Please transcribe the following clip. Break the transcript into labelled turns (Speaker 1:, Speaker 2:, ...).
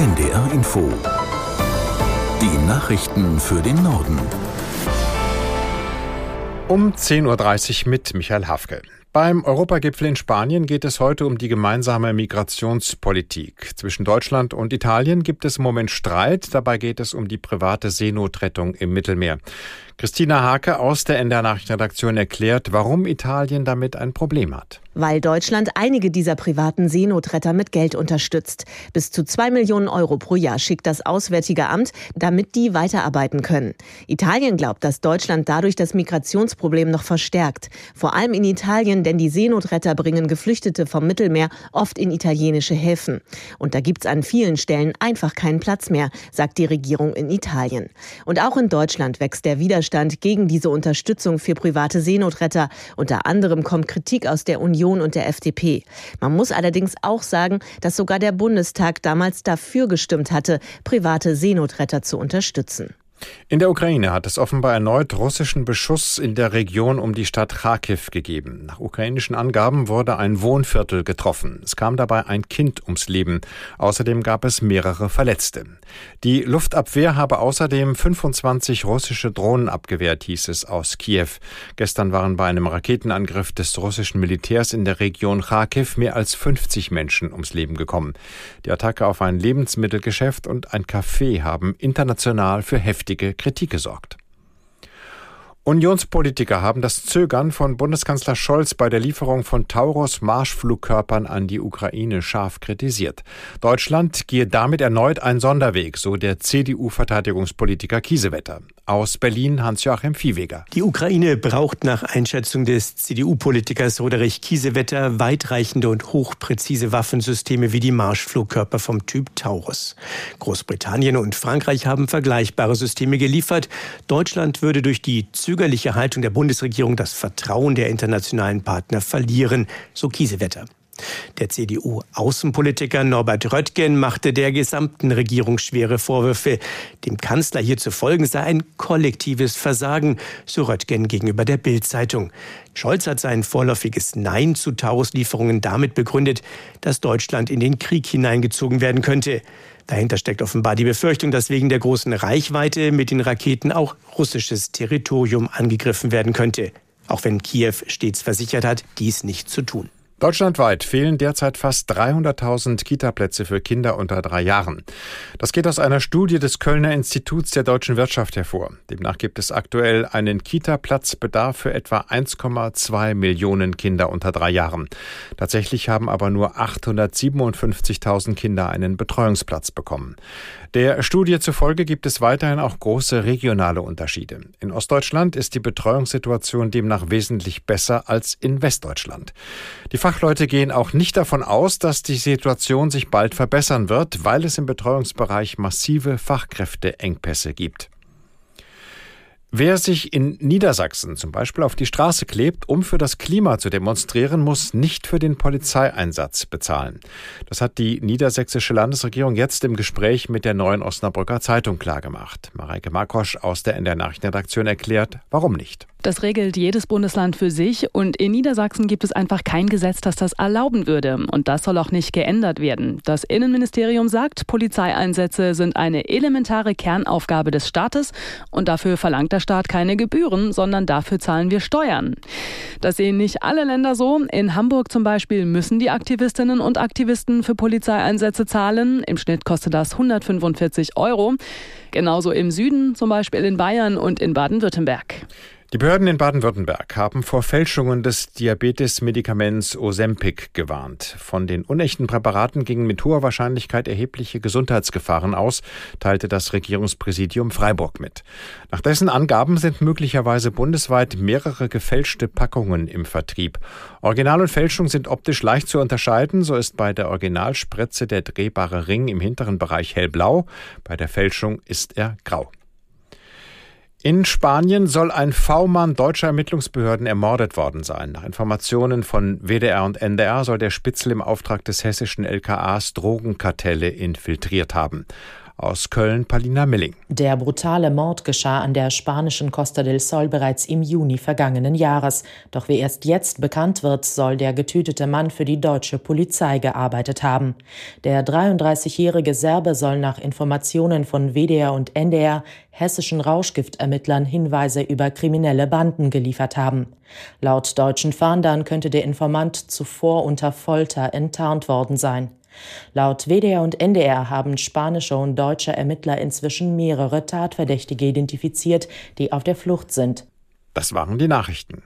Speaker 1: NDR Info. Die Nachrichten für den Norden.
Speaker 2: Um 10.30 Uhr mit Michael Hafke. Beim Europagipfel in Spanien geht es heute um die gemeinsame Migrationspolitik. Zwischen Deutschland und Italien gibt es im Moment Streit. Dabei geht es um die private Seenotrettung im Mittelmeer. Christina Hake aus der NDR Nachrichtenredaktion erklärt, warum Italien damit ein Problem hat.
Speaker 3: Weil Deutschland einige dieser privaten Seenotretter mit Geld unterstützt. Bis zu zwei Millionen Euro pro Jahr schickt das Auswärtige Amt, damit die weiterarbeiten können. Italien glaubt, dass Deutschland dadurch das Migrationsproblem noch verstärkt. Vor allem in Italien, denn die Seenotretter bringen Geflüchtete vom Mittelmeer oft in italienische Häfen. Und da gibt's an vielen Stellen einfach keinen Platz mehr, sagt die Regierung in Italien. Und auch in Deutschland wächst der Widerstand gegen diese Unterstützung für private Seenotretter. Unter anderem kommt Kritik aus der Union und der FDP. Man muss allerdings auch sagen, dass sogar der Bundestag damals dafür gestimmt hatte, private Seenotretter zu unterstützen.
Speaker 2: In der Ukraine hat es offenbar erneut russischen Beschuss in der Region um die Stadt Kharkiv gegeben. Nach ukrainischen Angaben wurde ein Wohnviertel getroffen. Es kam dabei ein Kind ums Leben. Außerdem gab es mehrere Verletzte. Die Luftabwehr habe außerdem 25 russische Drohnen abgewehrt, hieß es aus Kiew. Gestern waren bei einem Raketenangriff des russischen Militärs in der Region Kharkiv mehr als 50 Menschen ums Leben gekommen. Die Attacke auf ein Lebensmittelgeschäft und ein Café haben international für heftige heftige Kritik gesorgt. Unionspolitiker haben das Zögern von Bundeskanzler Scholz bei der Lieferung von Taurus-Marschflugkörpern an die Ukraine scharf kritisiert. Deutschland gehe damit erneut einen Sonderweg, so der CDU-Verteidigungspolitiker Kiesewetter. Aus Berlin Hans-Joachim Viehweger.
Speaker 4: Die Ukraine braucht nach Einschätzung des CDU-Politikers Roderich Kiesewetter weitreichende und hochpräzise Waffensysteme wie die Marschflugkörper vom Typ Taurus. Großbritannien und Frankreich haben vergleichbare Systeme geliefert. Deutschland würde durch die zögerliche Haltung der Bundesregierung das Vertrauen der internationalen Partner verlieren, so Kiesewetter. Der CDU-Außenpolitiker Norbert Röttgen machte der gesamten Regierung schwere Vorwürfe. Dem Kanzler hier zu folgen sei ein kollektives Versagen, so Röttgen gegenüber der Bild-Zeitung. Scholz hat sein vorläufiges Nein zu Taurus-Lieferungen damit begründet, dass Deutschland in den Krieg hineingezogen werden könnte. Dahinter steckt offenbar die Befürchtung, dass wegen der großen Reichweite mit den Raketen auch russisches Territorium angegriffen werden könnte. Auch wenn Kiew stets versichert hat, dies nicht zu tun.
Speaker 2: Deutschlandweit fehlen derzeit fast 300.000 Kita-Plätze für Kinder unter drei Jahren. Das geht aus einer Studie des Kölner Instituts der deutschen Wirtschaft hervor. Demnach gibt es aktuell einen Kita-Platzbedarf für etwa 1,2 Millionen Kinder unter drei Jahren. Tatsächlich haben aber nur 857.000 Kinder einen Betreuungsplatz bekommen. Der Studie zufolge gibt es weiterhin auch große regionale Unterschiede. In Ostdeutschland ist die Betreuungssituation demnach wesentlich besser als in Westdeutschland. Die Fachleute gehen auch nicht davon aus, dass die Situation sich bald verbessern wird, weil es im Betreuungsbereich massive Fachkräfteengpässe gibt. Wer sich in Niedersachsen zum Beispiel auf die Straße klebt, um für das Klima zu demonstrieren, muss nicht für den Polizeieinsatz bezahlen. Das hat die niedersächsische Landesregierung jetzt im Gespräch mit der neuen Osnabrücker Zeitung klargemacht. Mareike Markosch aus der NDR Nachrichtenredaktion erklärt, warum nicht.
Speaker 5: Das regelt jedes Bundesland für sich und in Niedersachsen gibt es einfach kein Gesetz, das das erlauben würde. Und das soll auch nicht geändert werden. Das Innenministerium sagt, Polizeieinsätze sind eine elementare Kernaufgabe des Staates und dafür verlangt der Staat keine Gebühren, sondern dafür zahlen wir Steuern. Das sehen nicht alle Länder so. In Hamburg zum Beispiel müssen die Aktivistinnen und Aktivisten für Polizeieinsätze zahlen. Im Schnitt kostet das 145 Euro. Genauso im Süden, zum Beispiel in Bayern und in Baden-Württemberg.
Speaker 2: Die Behörden in Baden-Württemberg haben vor Fälschungen des Diabetes-Medikaments Ozempic gewarnt. Von den unechten Präparaten gingen mit hoher Wahrscheinlichkeit erhebliche Gesundheitsgefahren aus, teilte das Regierungspräsidium Freiburg mit. Nach dessen Angaben sind möglicherweise bundesweit mehrere gefälschte Packungen im Vertrieb. Original und Fälschung sind optisch leicht zu unterscheiden. So ist bei der Originalspritze der drehbare Ring im hinteren Bereich hellblau, bei der Fälschung ist er grau. In Spanien soll ein V-Mann deutscher Ermittlungsbehörden ermordet worden sein. Nach Informationen von WDR und NDR soll der Spitzel im Auftrag des hessischen LKAs Drogenkartelle infiltriert haben. Aus Köln Palina Milling.
Speaker 6: Der brutale Mord geschah an der spanischen Costa del Sol bereits im Juni vergangenen Jahres. Doch wie erst jetzt bekannt wird, soll der getötete Mann für die deutsche Polizei gearbeitet haben. Der 33-jährige Serbe soll nach Informationen von WDR und NDR hessischen Rauschgiftermittlern Hinweise über kriminelle Banden geliefert haben. Laut deutschen Fahndern könnte der Informant zuvor unter Folter enttarnt worden sein. Laut WDR und NDR haben spanische und deutsche Ermittler inzwischen mehrere Tatverdächtige identifiziert, die auf der Flucht sind.
Speaker 2: Das waren die Nachrichten.